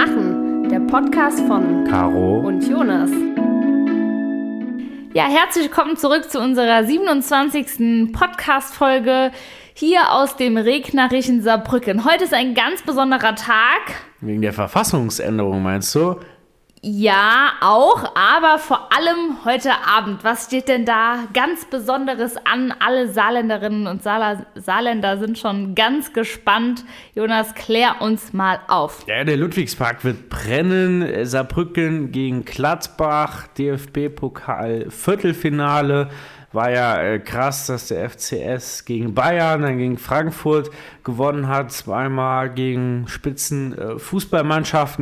machen, der Podcast von Caro und Jonas. Ja, herzlich willkommen zurück zu unserer 27. Podcast-Folge hier aus dem regnerischen Saarbrücken. Heute ist ein ganz besonderer Tag. Wegen der Verfassungsänderung, meinst du? Ja, auch, aber vor allem heute Abend. Was steht denn da ganz Besonderes an? Alle Saarländerinnen und Saarländer sind schon ganz gespannt. Jonas, klär uns mal auf. Ja, der Ludwigspark wird brennen. Saarbrücken gegen Gladbach, DFB-Pokal, Viertelfinale war ja äh, krass, dass der FCS gegen Bayern, dann gegen Frankfurt gewonnen hat, zweimal gegen Spitzen äh.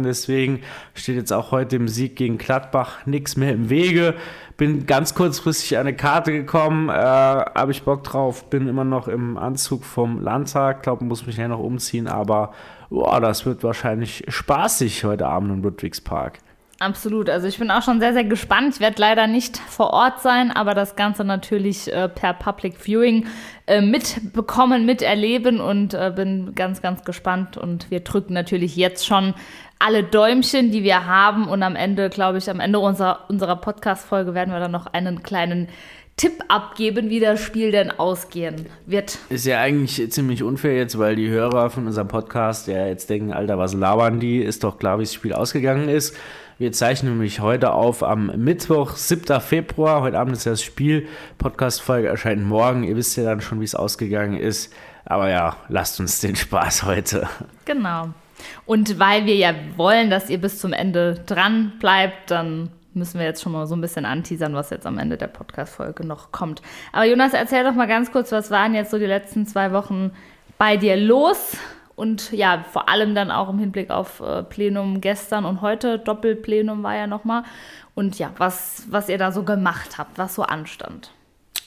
Deswegen steht jetzt auch heute im Sieg gegen Gladbach nichts mehr im Wege. Bin ganz kurzfristig an eine Karte gekommen, äh, habe ich Bock drauf, bin immer noch im Anzug vom Landtag, glaube, muss mich ja noch umziehen, aber boah, das wird wahrscheinlich spaßig heute Abend im Ludwigspark. Absolut. Also ich bin auch schon sehr, sehr gespannt. Ich werde leider nicht vor Ort sein, aber das Ganze natürlich äh, per Public Viewing äh, mitbekommen, miterleben und äh, bin ganz, ganz gespannt. Und wir drücken natürlich jetzt schon alle Däumchen, die wir haben. Und am Ende, glaube ich, am Ende unserer, unserer Podcast-Folge werden wir dann noch einen kleinen Tipp abgeben, wie das Spiel denn ausgehen wird. Ist ja eigentlich ziemlich unfair jetzt, weil die Hörer von unserem Podcast ja jetzt denken, Alter, was labern die? Ist doch klar, wie das Spiel ausgegangen ist. Wir zeichnen nämlich heute auf am Mittwoch, 7. Februar. Heute Abend ist das Spiel. Podcast-Folge erscheint morgen. Ihr wisst ja dann schon, wie es ausgegangen ist. Aber ja, lasst uns den Spaß heute. Genau. Und weil wir ja wollen, dass ihr bis zum Ende dran bleibt, dann müssen wir jetzt schon mal so ein bisschen anteasern, was jetzt am Ende der Podcast-Folge noch kommt. Aber Jonas, erzähl doch mal ganz kurz, was waren jetzt so die letzten zwei Wochen bei dir los? Und ja, vor allem dann auch im Hinblick auf äh, Plenum gestern und heute, Doppelplenum war ja nochmal. Und ja, was, was ihr da so gemacht habt, was so anstand.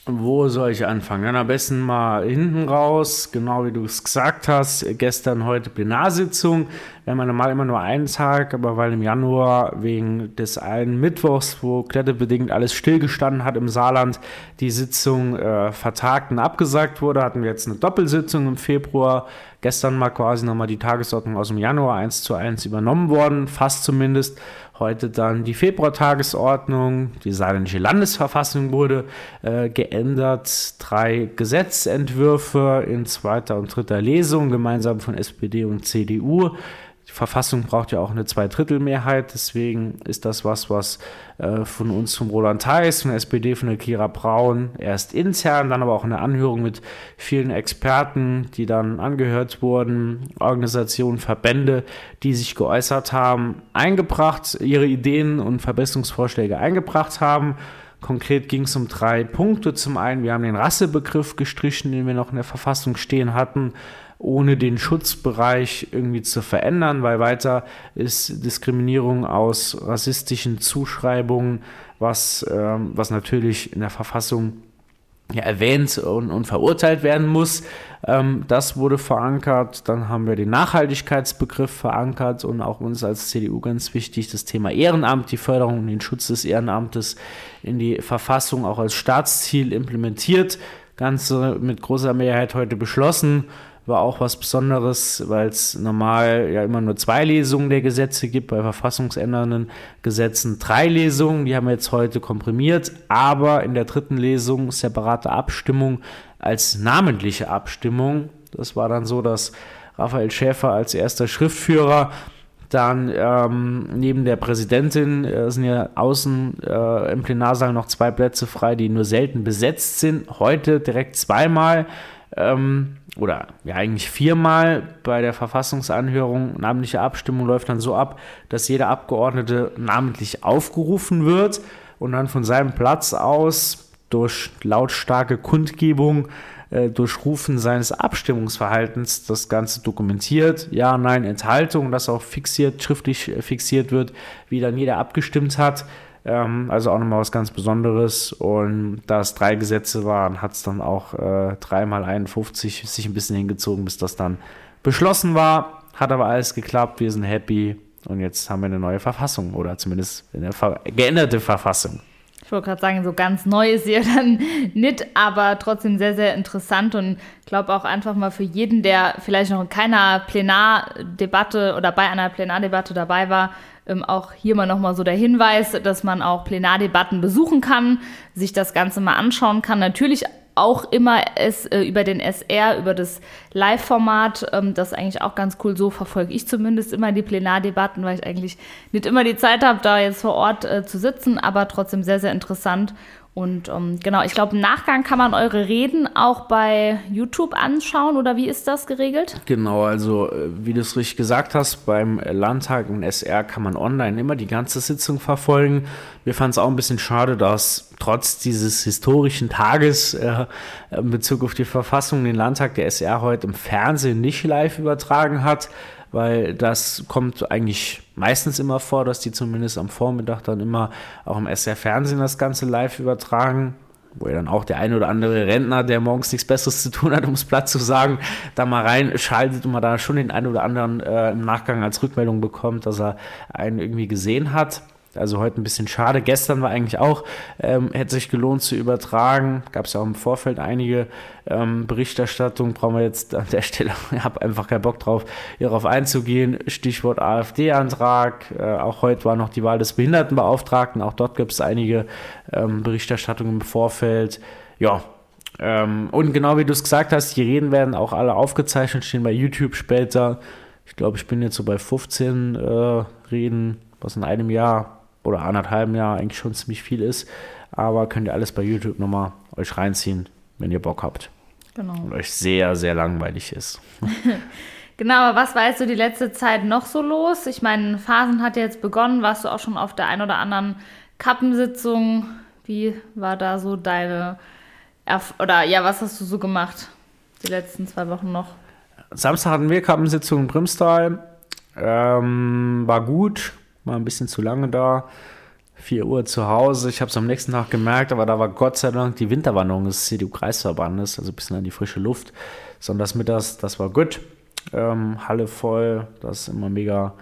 Wo soll ich anfangen? Dann am besten mal hinten raus, genau wie du es gesagt hast. Gestern, heute Plenarsitzung. Wir haben normal immer nur einen Tag, aber weil im Januar wegen des einen Mittwochs, wo kletterbedingt alles stillgestanden hat im Saarland, die Sitzung äh, vertagt und abgesagt wurde, hatten wir jetzt eine Doppelsitzung im Februar. Gestern mal quasi nochmal die Tagesordnung aus dem Januar eins zu eins übernommen worden, fast zumindest. Heute dann die Februar-Tagesordnung, die saarländische Landesverfassung wurde äh, geändert. Drei Gesetzentwürfe in zweiter und dritter Lesung, gemeinsam von SPD und CDU. Die Verfassung braucht ja auch eine Zweidrittelmehrheit, deswegen ist das was, was äh, von uns, vom Roland Theis, von der SPD, von der Kira Braun, erst intern, dann aber auch eine Anhörung mit vielen Experten, die dann angehört wurden, Organisationen, Verbände, die sich geäußert haben, eingebracht, ihre Ideen und Verbesserungsvorschläge eingebracht haben. Konkret ging es um drei Punkte. Zum einen, wir haben den Rassebegriff gestrichen, den wir noch in der Verfassung stehen hatten ohne den Schutzbereich irgendwie zu verändern, weil weiter ist Diskriminierung aus rassistischen Zuschreibungen, was, ähm, was natürlich in der Verfassung ja, erwähnt und, und, verurteilt werden muss. Ähm, das wurde verankert. Dann haben wir den Nachhaltigkeitsbegriff verankert und auch uns als CDU ganz wichtig, das Thema Ehrenamt, die Förderung und den Schutz des Ehrenamtes in die Verfassung auch als Staatsziel implementiert. Ganze mit großer Mehrheit heute beschlossen war auch was Besonderes, weil es normal ja immer nur zwei Lesungen der Gesetze gibt, bei verfassungsändernden Gesetzen drei Lesungen, die haben wir jetzt heute komprimiert, aber in der dritten Lesung separate Abstimmung als namentliche Abstimmung. Das war dann so, dass Raphael Schäfer als erster Schriftführer dann ähm, neben der Präsidentin äh, sind ja außen äh, im Plenarsaal noch zwei Plätze frei, die nur selten besetzt sind. Heute direkt zweimal. Ähm, oder ja eigentlich viermal bei der Verfassungsanhörung. Namentliche Abstimmung läuft dann so ab, dass jeder Abgeordnete namentlich aufgerufen wird und dann von seinem Platz aus durch lautstarke Kundgebung, äh, durch Rufen seines Abstimmungsverhaltens das Ganze dokumentiert. Ja, nein, Enthaltung, das auch fixiert, schriftlich fixiert wird, wie dann jeder abgestimmt hat. Ähm, also auch nochmal was ganz Besonderes. Und da es drei Gesetze waren, hat es dann auch äh, dreimal 51 sich ein bisschen hingezogen, bis das dann beschlossen war. Hat aber alles geklappt, wir sind happy. Und jetzt haben wir eine neue Verfassung oder zumindest eine geänderte Verfassung. wollte gerade sagen, so ganz neu ist sie ja dann nicht, aber trotzdem sehr, sehr interessant und ich glaube auch einfach mal für jeden, der vielleicht noch in keiner Plenardebatte oder bei einer Plenardebatte dabei war, ähm, auch hier mal nochmal so der Hinweis, dass man auch Plenardebatten besuchen kann, sich das Ganze mal anschauen kann. Natürlich auch immer es äh, über den SR, über das Live-Format. Ähm, das ist eigentlich auch ganz cool. So verfolge ich zumindest immer die Plenardebatten, weil ich eigentlich nicht immer die Zeit habe, da jetzt vor Ort äh, zu sitzen, aber trotzdem sehr, sehr interessant. Und ähm, genau, ich glaube, im Nachgang kann man eure Reden auch bei YouTube anschauen oder wie ist das geregelt? Genau, also äh, wie du es richtig gesagt hast, beim Landtag und SR kann man online immer die ganze Sitzung verfolgen. Wir fanden es auch ein bisschen schade, dass trotz dieses historischen Tages äh, in Bezug auf die Verfassung den Landtag der SR heute im Fernsehen nicht live übertragen hat weil das kommt eigentlich meistens immer vor, dass die zumindest am Vormittag dann immer auch im SR Fernsehen das Ganze live übertragen wo ja dann auch der eine oder andere Rentner, der morgens nichts Besseres zu tun hat, um es platt zu sagen, da mal reinschaltet und man da schon den einen oder anderen äh, im Nachgang als Rückmeldung bekommt, dass er einen irgendwie gesehen hat. Also heute ein bisschen schade. Gestern war eigentlich auch, ähm, hätte sich gelohnt zu übertragen. Gab es ja auch im Vorfeld einige ähm, Berichterstattungen. Brauchen wir jetzt an der Stelle, ich habe einfach keinen Bock drauf, hierauf einzugehen. Stichwort AfD-Antrag. Äh, auch heute war noch die Wahl des Behindertenbeauftragten. Auch dort gibt es einige ähm, Berichterstattungen im Vorfeld. Ja, ähm, und genau wie du es gesagt hast, die Reden werden auch alle aufgezeichnet, stehen bei YouTube später. Ich glaube, ich bin jetzt so bei 15 äh, Reden, was in einem Jahr oder anderthalben Jahr eigentlich schon ziemlich viel ist. Aber könnt ihr alles bei YouTube nochmal euch reinziehen, wenn ihr Bock habt. Genau. Und euch sehr, sehr langweilig ist. genau, aber was weißt du die letzte Zeit noch so los? Ich meine, Phasen hat jetzt begonnen. Warst du auch schon auf der einen oder anderen Kappensitzung? Wie war da so deine Erf oder ja, was hast du so gemacht die letzten zwei Wochen noch? Samstag hatten wir Kappensitzung in Brimstal. Ähm, war gut, war ein bisschen zu lange da. 4 Uhr zu Hause. Ich habe es am nächsten Tag gemerkt, aber da war Gott sei Dank die Winterwanderung des CDU-Kreisverbandes, also ein bisschen an die frische Luft. Sonntags mittags, das war gut. Ähm, Halle voll, das ist immer mega,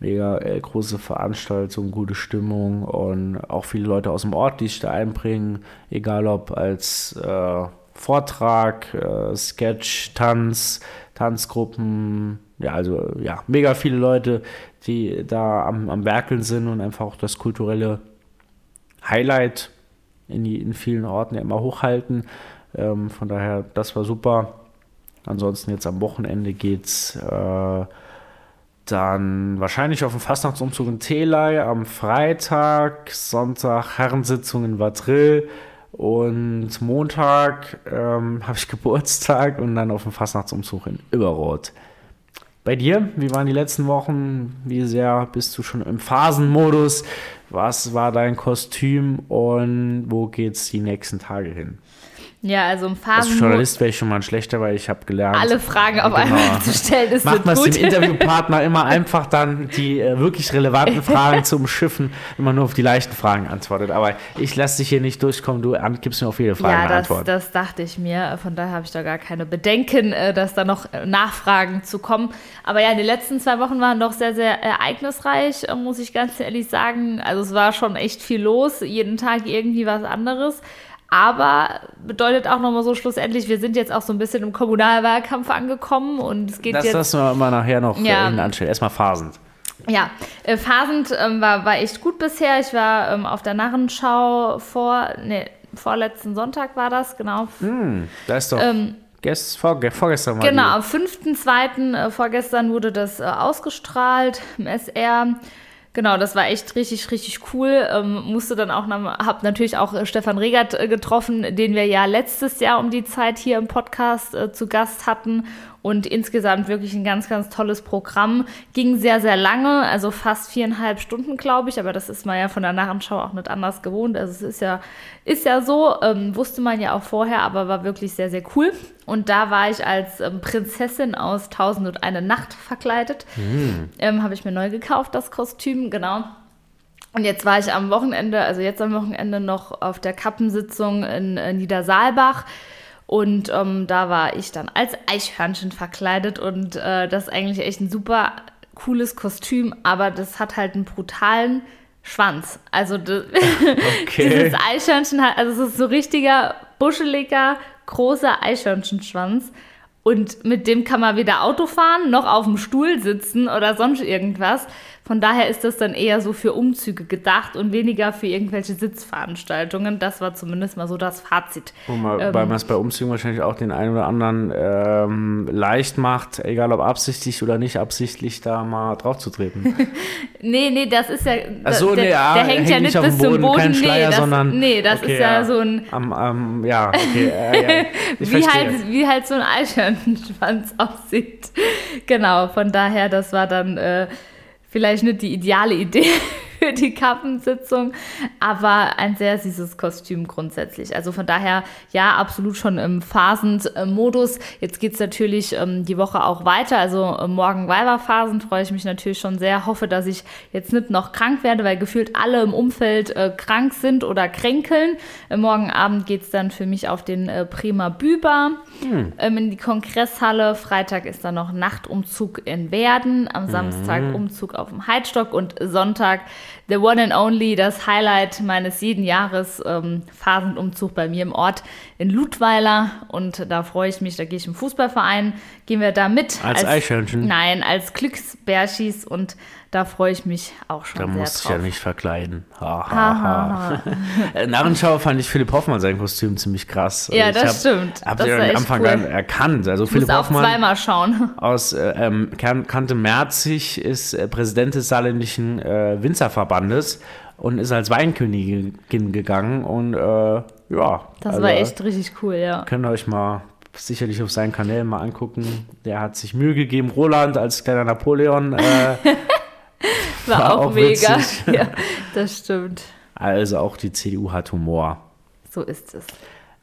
mega äh, große Veranstaltung, gute Stimmung und auch viele Leute aus dem Ort, die sich da einbringen, egal ob als äh, Vortrag, äh, Sketch, Tanz, Tanzgruppen, ja, also ja, mega viele Leute, die da am, am Werkeln sind und einfach auch das kulturelle Highlight in, in vielen Orten ja immer hochhalten. Ähm, von daher, das war super. Ansonsten jetzt am Wochenende geht's äh, dann wahrscheinlich auf den Fastnachtsumzug in Telei am Freitag, Sonntag Herrensitzung in Vadrill und Montag ähm, habe ich Geburtstag und dann auf dem Fastnachtsumzug in Überrot. Bei dir, wie waren die letzten Wochen? Wie sehr bist du schon im Phasenmodus? Was war dein Kostüm und wo geht's die nächsten Tage hin? Ja, also im Phasen. Als Journalist wäre ich schon mal ein schlechter, weil ich habe gelernt. Alle Fragen auf genau. einmal zu stellen ist Macht man es dem Interviewpartner immer einfach dann die äh, wirklich relevanten Fragen zu umschiffen, wenn man nur auf die leichten Fragen antwortet. Aber ich lasse dich hier nicht durchkommen, du gibst mir auf jede Frage ja, eine das, Antwort. das dachte ich mir. Von daher habe ich da gar keine Bedenken, äh, dass da noch äh, Nachfragen zu kommen. Aber ja, die letzten zwei Wochen waren doch sehr, sehr ereignisreich, äh, muss ich ganz ehrlich sagen. Also es war schon echt viel los, jeden Tag irgendwie was anderes. Aber bedeutet auch nochmal so schlussendlich, wir sind jetzt auch so ein bisschen im Kommunalwahlkampf angekommen und es geht das jetzt. Das lassen wir mal nachher noch ja. äh, anstellen. Erstmal phasend. Ja, äh, phasend ähm, war, war echt gut bisher. Ich war ähm, auf der Narrenschau vor, nee, vorletzten Sonntag war das, genau. Mm, da ist doch. Ähm, Gest, vor, vorgestern war Genau, am 5.2. Äh, vorgestern wurde das äh, ausgestrahlt im SR. Genau, das war echt richtig, richtig cool. Ähm, musste dann auch, hab natürlich auch äh, Stefan Regert äh, getroffen, den wir ja letztes Jahr um die Zeit hier im Podcast äh, zu Gast hatten und insgesamt wirklich ein ganz, ganz tolles Programm. Ging sehr, sehr lange, also fast viereinhalb Stunden, glaube ich. Aber das ist man ja von der Nachschau auch nicht anders gewohnt. Also es ist ja, ist ja so, ähm, wusste man ja auch vorher, aber war wirklich sehr, sehr cool. Und da war ich als ähm, Prinzessin aus Tausend und eine Nacht verkleidet. Mhm. Ähm, Habe ich mir neu gekauft, das Kostüm, genau. Und jetzt war ich am Wochenende, also jetzt am Wochenende noch auf der Kappensitzung in, in Niedersaalbach. Und ähm, da war ich dann als Eichhörnchen verkleidet und äh, das ist eigentlich echt ein super cooles Kostüm, aber das hat halt einen brutalen Schwanz. Also okay. dieses Eichhörnchen hat, also es ist so richtiger, buscheliger, großer Eichhörnchenschwanz. Und mit dem kann man weder Auto fahren, noch auf dem Stuhl sitzen oder sonst irgendwas. Von daher ist das dann eher so für Umzüge gedacht und weniger für irgendwelche Sitzveranstaltungen. Das war zumindest mal so das Fazit. Mal, ähm, weil man es bei Umzügen wahrscheinlich auch den einen oder anderen ähm, leicht macht, egal ob absichtlich oder nicht absichtlich, da mal drauf zu treten. nee, nee, das ist ja. Ach so, der, nee, ja, der hängt ja nicht bis zum Boden. Kein Schleier, nee, das, sondern. Nee, das okay, ist ja, ja, so ein. Am, am, ja, okay. Äh, ja, wie, halt, wie halt so ein Eichhörnchenschwanz aussieht. Genau, von daher, das war dann. Äh, vielleicht nicht die ideale Idee für die Kappensitzung, aber ein sehr süßes Kostüm grundsätzlich. Also von daher, ja, absolut schon im Phasenmodus. Jetzt geht es natürlich ähm, die Woche auch weiter. Also äh, morgen Weiberphasen freue ich mich natürlich schon sehr. Hoffe, dass ich jetzt nicht noch krank werde, weil gefühlt alle im Umfeld äh, krank sind oder kränkeln. Äh, morgen Abend geht es dann für mich auf den äh, Prima Büber hm. ähm, in die Kongresshalle. Freitag ist dann noch Nachtumzug in Werden. Am Samstag hm. Umzug auf dem Heidstock und Sonntag the one and only, das Highlight meines jeden Jahres, ähm, Phasenumzug bei mir im Ort in Ludweiler. Und da freue ich mich, da gehe ich im Fußballverein, gehen wir da mit. Als, als Eichhörnchen? Nein, als Glücksbärschis und da freue ich mich auch schon da sehr Da musst du ja nicht verkleiden. Ha, ha, ha. ha. Narrenschau fand ich Philipp Hoffmann sein Kostüm ziemlich krass. Ja, das hab, stimmt. Habt ihr am Anfang cool. erkannt. Also Philipp Hoffmann zweimal schauen. aus äh, ähm, Kante Merzig ist äh, Präsident des saarländischen äh, Winzerverbandes und ist als Weinkönigin gegangen und äh, ja. Das also, war echt richtig cool, ja. Könnt ihr euch mal sicherlich auf seinen Kanälen mal angucken. Der hat sich Mühe gegeben. Roland als kleiner Napoleon. Äh, war, war, auch, auch mega. ja, das stimmt. Also auch die CDU hat Humor. So ist es.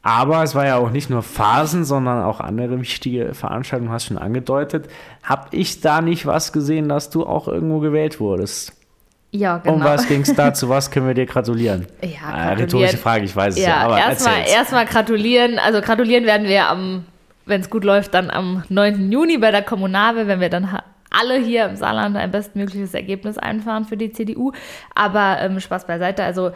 Aber es war ja auch nicht nur Phasen, sondern auch andere wichtige Veranstaltungen, hast du schon angedeutet. Hab ich da nicht was gesehen, dass du auch irgendwo gewählt wurdest? Ja, genau. Um was ging es da? Zu was können wir dir gratulieren? Ja, äh, gratulieren. rhetorische Frage, ich weiß es ja. ja aber erstmal erst gratulieren. Also gratulieren werden wir am, wenn es gut läuft, dann am 9. Juni bei der Kommunalwahl, wenn wir dann alle hier im Saarland ein bestmögliches Ergebnis einfahren für die CDU. Aber ähm, Spaß beiseite. Also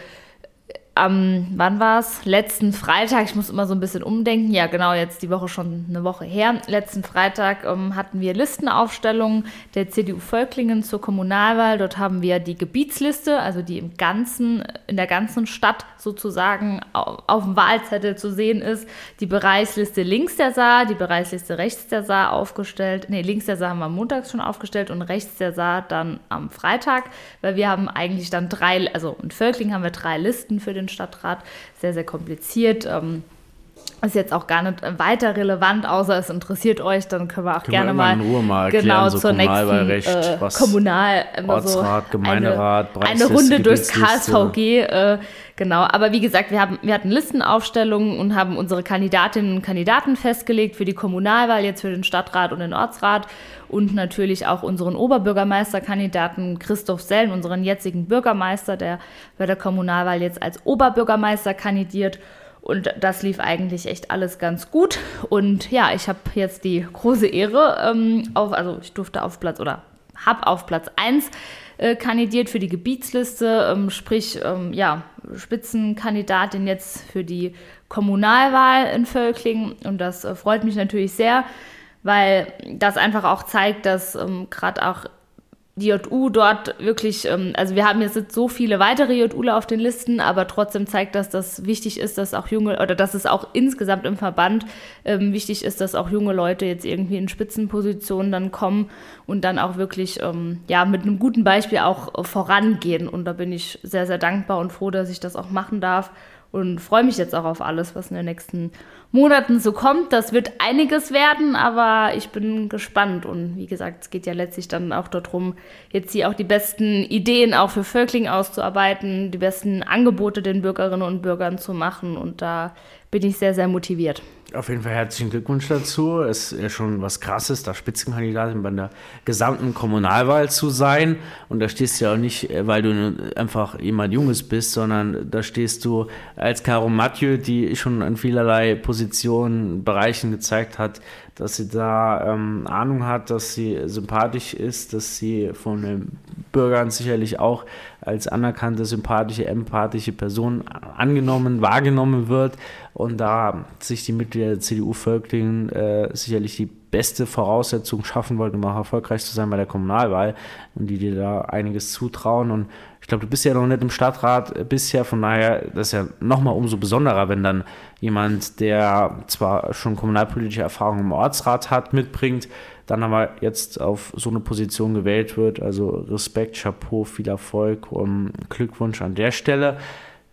am, wann war es? Letzten Freitag, ich muss immer so ein bisschen umdenken, ja genau, jetzt die Woche schon eine Woche her. Letzten Freitag ähm, hatten wir Listenaufstellungen der CDU Völklingen zur Kommunalwahl. Dort haben wir die Gebietsliste, also die im ganzen, in der ganzen Stadt sozusagen auf, auf dem Wahlzettel zu sehen ist. Die Bereichsliste links der Saar, die Bereichsliste rechts der Saar aufgestellt. Ne, links der Saar haben wir montags schon aufgestellt und rechts der Saar dann am Freitag, weil wir haben eigentlich dann drei, also in Völklingen haben wir drei Listen für den Stadtrat. Sehr, sehr kompliziert. Ähm, ist jetzt auch gar nicht weiter relevant, außer es interessiert euch, dann können wir auch können gerne wir mal, mal genau so zur nächsten äh, Kommunal Ortsrat, so Gemeinderat, eine, eine Runde durchs KSVG. Äh, genau, aber wie gesagt, wir haben wir hatten Listenaufstellungen und haben unsere Kandidatinnen und Kandidaten festgelegt für die Kommunalwahl, jetzt für den Stadtrat und den Ortsrat und natürlich auch unseren Oberbürgermeisterkandidaten Christoph Sellen, unseren jetzigen Bürgermeister, der bei der Kommunalwahl jetzt als Oberbürgermeister kandidiert. Und das lief eigentlich echt alles ganz gut. Und ja, ich habe jetzt die große Ehre, ähm, auf, also ich durfte auf Platz oder habe auf Platz 1 äh, kandidiert für die Gebietsliste, ähm, sprich, ähm, ja, Spitzenkandidatin jetzt für die Kommunalwahl in Völklingen. Und das äh, freut mich natürlich sehr, weil das einfach auch zeigt, dass ähm, gerade auch die JU dort wirklich, ähm, also wir haben jetzt so viele weitere JUler auf den Listen, aber trotzdem zeigt das, dass wichtig ist, dass auch junge, oder dass es auch insgesamt im Verband ähm, wichtig ist, dass auch junge Leute jetzt irgendwie in Spitzenpositionen dann kommen und dann auch wirklich, ähm, ja, mit einem guten Beispiel auch äh, vorangehen. Und da bin ich sehr, sehr dankbar und froh, dass ich das auch machen darf und freue mich jetzt auch auf alles, was in den nächsten Monaten so kommt. Das wird einiges werden, aber ich bin gespannt. Und wie gesagt, es geht ja letztlich dann auch darum, jetzt hier auch die besten Ideen auch für Völkling auszuarbeiten, die besten Angebote den Bürgerinnen und Bürgern zu machen. Und da bin ich sehr, sehr motiviert. Auf jeden Fall herzlichen Glückwunsch dazu. Es ist ja schon was Krasses, da Spitzenkandidatin bei der gesamten Kommunalwahl zu sein. Und da stehst du ja auch nicht, äh, weil du einfach jemand Junges bist, sondern da stehst du als Caro Mathieu, die schon an vielerlei Positionen, Bereichen gezeigt hat, dass sie da ähm, Ahnung hat, dass sie sympathisch ist, dass sie von den Bürgern sicherlich auch als anerkannte, sympathische, empathische Person angenommen, wahrgenommen wird und da sich die Mitglieder der CDU Völklingen äh, sicherlich die beste Voraussetzung schaffen wollten, um auch erfolgreich zu sein bei der Kommunalwahl und die dir da einiges zutrauen und glaube, du bist ja noch nicht im Stadtrat bisher, von daher das ist ja nochmal umso besonderer, wenn dann jemand, der zwar schon kommunalpolitische Erfahrung im Ortsrat hat, mitbringt, dann aber jetzt auf so eine Position gewählt wird. Also Respekt, Chapeau, viel Erfolg und Glückwunsch an der Stelle.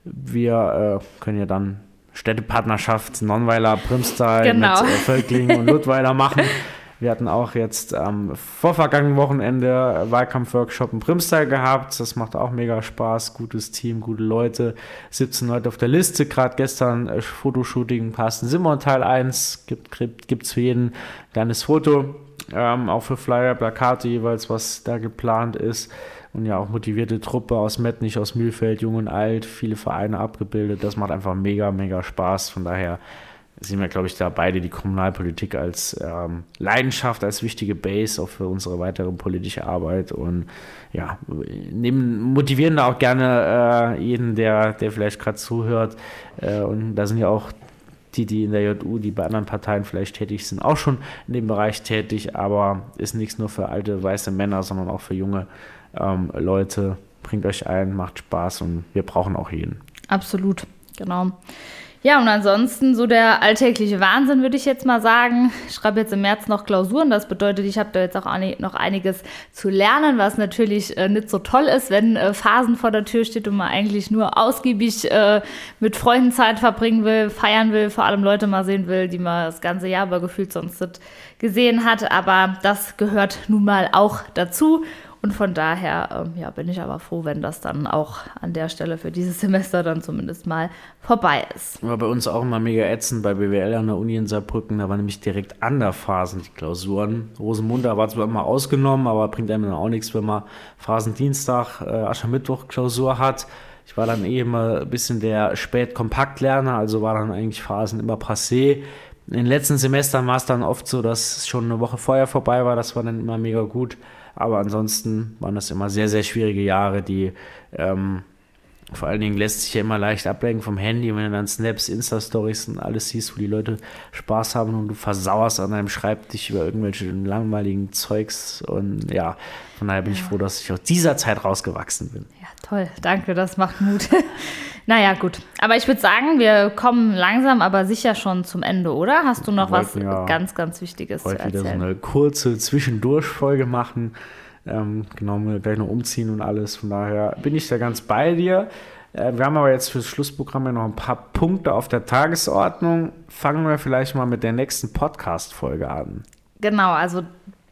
Wir äh, können ja dann Städtepartnerschaft Nonnweiler, Primstal genau. mit äh, Völkling und Ludweiler machen. Wir hatten auch jetzt am vorvergangenen Wochenende Wahlkampfworkshop in Primstal gehabt. Das macht auch mega Spaß. Gutes Team, gute Leute. 17 Leute auf der Liste. Gerade gestern äh, Fotoshooting Carsten Simon Teil 1. Gibt es für jeden ein kleines Foto. Ähm, auch für Flyer, Plakate jeweils, was da geplant ist. Und ja, auch motivierte Truppe aus Mettnich, aus Mühlfeld, Jung und Alt, viele Vereine abgebildet. Das macht einfach mega, mega Spaß. Von daher sehen wir, glaube ich, da beide die Kommunalpolitik als ähm, Leidenschaft, als wichtige Base auch für unsere weitere politische Arbeit und ja, nehmen, motivieren da auch gerne äh, jeden, der, der vielleicht gerade zuhört. Äh, und da sind ja auch die, die in der JU, die bei anderen Parteien vielleicht tätig sind, auch schon in dem Bereich tätig, aber ist nichts nur für alte weiße Männer, sondern auch für junge ähm, Leute. Bringt euch ein, macht Spaß und wir brauchen auch jeden. Absolut, genau. Ja, und ansonsten so der alltägliche Wahnsinn, würde ich jetzt mal sagen. Ich schreibe jetzt im März noch Klausuren. Das bedeutet, ich habe da jetzt auch noch einiges zu lernen, was natürlich äh, nicht so toll ist, wenn äh, Phasen vor der Tür steht und man eigentlich nur ausgiebig äh, mit Freunden Zeit verbringen will, feiern will, vor allem Leute mal sehen will, die man das ganze Jahr aber gefühlt sonst nicht gesehen hat. Aber das gehört nun mal auch dazu. Und von daher ähm, ja, bin ich aber froh, wenn das dann auch an der Stelle für dieses Semester dann zumindest mal vorbei ist. War bei uns auch immer mega ätzend bei BWL an der Uni in Saarbrücken. Da waren nämlich direkt an der Phasen die Klausuren. Rosenmunter war zwar immer ausgenommen, aber bringt einem dann auch nichts, wenn man Phasendienstag, äh, Aschermittwoch Klausur hat. Ich war dann eh immer ein bisschen der Spät-Kompaktlerner, also war dann eigentlich Phasen immer passé. In den letzten Semestern war es dann oft so, dass es schon eine Woche vorher vorbei war. Das war dann immer mega gut. Aber ansonsten waren das immer sehr, sehr schwierige Jahre, die ähm, vor allen Dingen lässt sich ja immer leicht ablenken vom Handy, wenn du dann Snaps, Insta-Stories und alles siehst, wo die Leute Spaß haben und du versauerst an deinem Schreibtisch über irgendwelche langweiligen Zeugs. Und ja, von daher bin ja. ich froh, dass ich aus dieser Zeit rausgewachsen bin. Ja, toll. Danke, das macht Mut. naja, gut. Aber ich würde sagen, wir kommen langsam, aber sicher schon zum Ende, oder? Hast du noch was ja ganz, ganz Wichtiges zu erzählen? wieder so eine kurze Zwischendurchfolge machen. Ähm, genau, wir gleich noch umziehen und alles. Von daher bin ich da ganz bei dir. Äh, wir haben aber jetzt fürs Schlussprogramm ja noch ein paar Punkte auf der Tagesordnung. Fangen wir vielleicht mal mit der nächsten Podcast-Folge an. Genau, also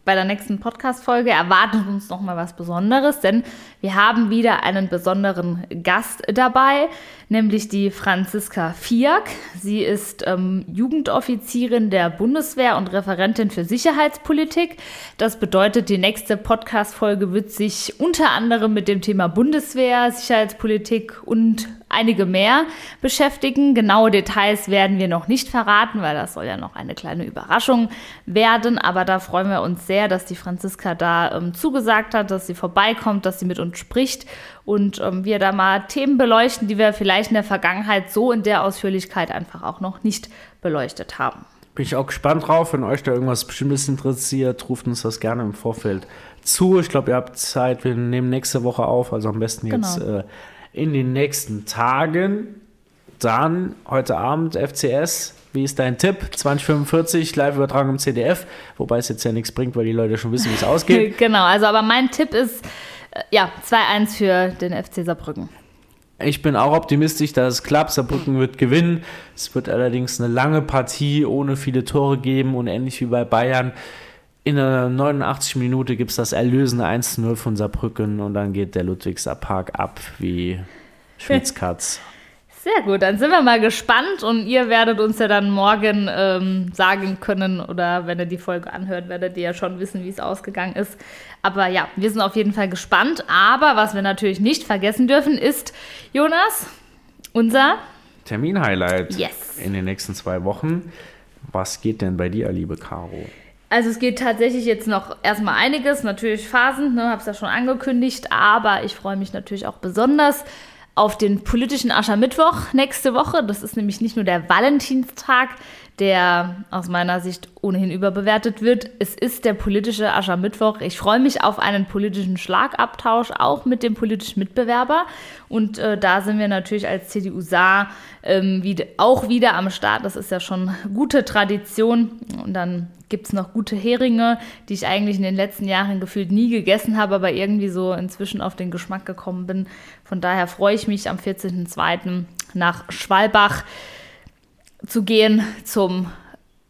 bei der nächsten Podcast-Folge erwartet uns noch mal was Besonderes, denn wir haben wieder einen besonderen Gast dabei, nämlich die Franziska Fiak. Sie ist ähm, Jugendoffizierin der Bundeswehr und Referentin für Sicherheitspolitik. Das bedeutet, die nächste Podcast-Folge wird sich unter anderem mit dem Thema Bundeswehr, Sicherheitspolitik und einige mehr beschäftigen. Genaue Details werden wir noch nicht verraten, weil das soll ja noch eine kleine Überraschung werden. Aber da freuen wir uns sehr, dass die Franziska da ähm, zugesagt hat, dass sie vorbeikommt, dass sie mit uns spricht und ähm, wir da mal Themen beleuchten, die wir vielleicht in der Vergangenheit so in der Ausführlichkeit einfach auch noch nicht beleuchtet haben. Bin ich auch gespannt drauf. Wenn euch da irgendwas Bestimmtes interessiert, ruft uns das gerne im Vorfeld zu. Ich glaube, ihr habt Zeit. Wir nehmen nächste Woche auf, also am besten jetzt genau. äh, in den nächsten Tagen. Dann heute Abend FCS. Wie ist dein Tipp? 2045, Live-Übertragung im CDF, wobei es jetzt ja nichts bringt, weil die Leute schon wissen, wie es ausgeht. genau, also aber mein Tipp ist, äh, ja, 2-1 für den FC Saarbrücken. Ich bin auch optimistisch, dass es klappt. Saarbrücken wird gewinnen. Es wird allerdings eine lange Partie ohne viele Tore geben und ähnlich wie bei Bayern in der 89 Minute gibt es das erlösende 1-0 von Saarbrücken und dann geht der Ludwigser Park ab wie Schwitzkatz. Sehr gut, dann sind wir mal gespannt und ihr werdet uns ja dann morgen ähm, sagen können oder wenn ihr die Folge anhört, werdet ihr ja schon wissen, wie es ausgegangen ist. Aber ja, wir sind auf jeden Fall gespannt. Aber was wir natürlich nicht vergessen dürfen, ist, Jonas, unser Termin-Highlight yes. in den nächsten zwei Wochen. Was geht denn bei dir, liebe Caro? Also es geht tatsächlich jetzt noch erstmal einiges, natürlich Phasen, ne, habe es ja schon angekündigt, aber ich freue mich natürlich auch besonders auf den politischen Aschermittwoch nächste Woche. Das ist nämlich nicht nur der Valentinstag, der aus meiner Sicht ohnehin überbewertet wird. Es ist der politische Aschermittwoch. Ich freue mich auf einen politischen Schlagabtausch, auch mit dem politischen Mitbewerber. Und äh, da sind wir natürlich als CDU Saar ähm, wieder, auch wieder am Start. Das ist ja schon gute Tradition. Und dann gibt es noch gute Heringe, die ich eigentlich in den letzten Jahren gefühlt nie gegessen habe, aber irgendwie so inzwischen auf den Geschmack gekommen bin. Von daher freue ich mich am 14.02. nach Schwalbach zu gehen zum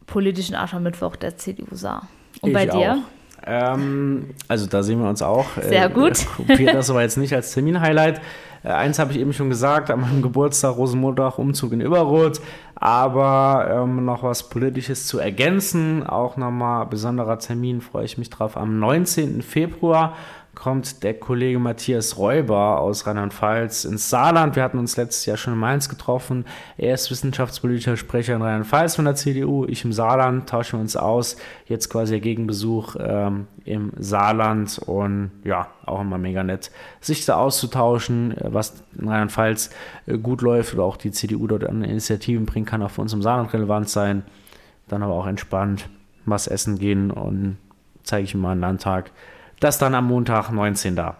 politischen Aschermittwoch der CDU Saar. Und ich bei dir? Ähm, also da sehen wir uns auch. Sehr äh, gut. Kopiere das aber jetzt nicht als Termin-Highlight. Äh, eins habe ich eben schon gesagt, an meinem Geburtstag, Rosenmontag, Umzug in Überrot. Aber ähm, noch was Politisches zu ergänzen, auch nochmal besonderer Termin, freue ich mich drauf, am 19. Februar kommt der Kollege Matthias Räuber aus Rheinland-Pfalz ins Saarland. Wir hatten uns letztes Jahr schon in Mainz getroffen. Er ist wissenschaftspolitischer Sprecher in Rheinland-Pfalz von der CDU. Ich im Saarland tauschen wir uns aus. Jetzt quasi der Gegenbesuch ähm, im Saarland und ja, auch immer mega nett, sich da auszutauschen, was in Rheinland-Pfalz äh, gut läuft oder auch die CDU dort an Initiativen bringen kann, auch für uns im Saarland relevant sein. Dann aber auch entspannt was essen gehen und zeige ich ihm mal einen Landtag das dann am Montag 19 da.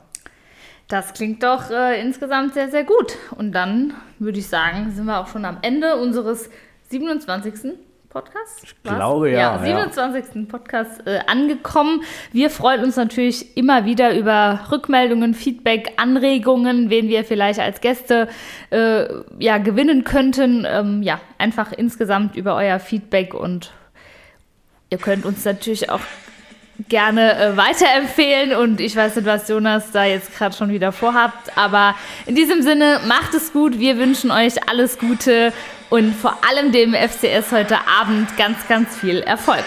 Das klingt doch äh, insgesamt sehr, sehr gut. Und dann würde ich sagen, sind wir auch schon am Ende unseres 27. Podcasts. Ich glaube ja. Ja, 27. Ja. Podcast äh, angekommen. Wir freuen uns natürlich immer wieder über Rückmeldungen, Feedback, Anregungen, wen wir vielleicht als Gäste äh, ja, gewinnen könnten. Ähm, ja, einfach insgesamt über euer Feedback und ihr könnt uns natürlich auch gerne äh, weiterempfehlen. Und ich weiß nicht, was Jonas da jetzt gerade schon wieder vorhabt, aber in diesem Sinne macht es gut, wir wünschen euch alles Gute und vor allem dem FCS heute Abend ganz, ganz viel Erfolg.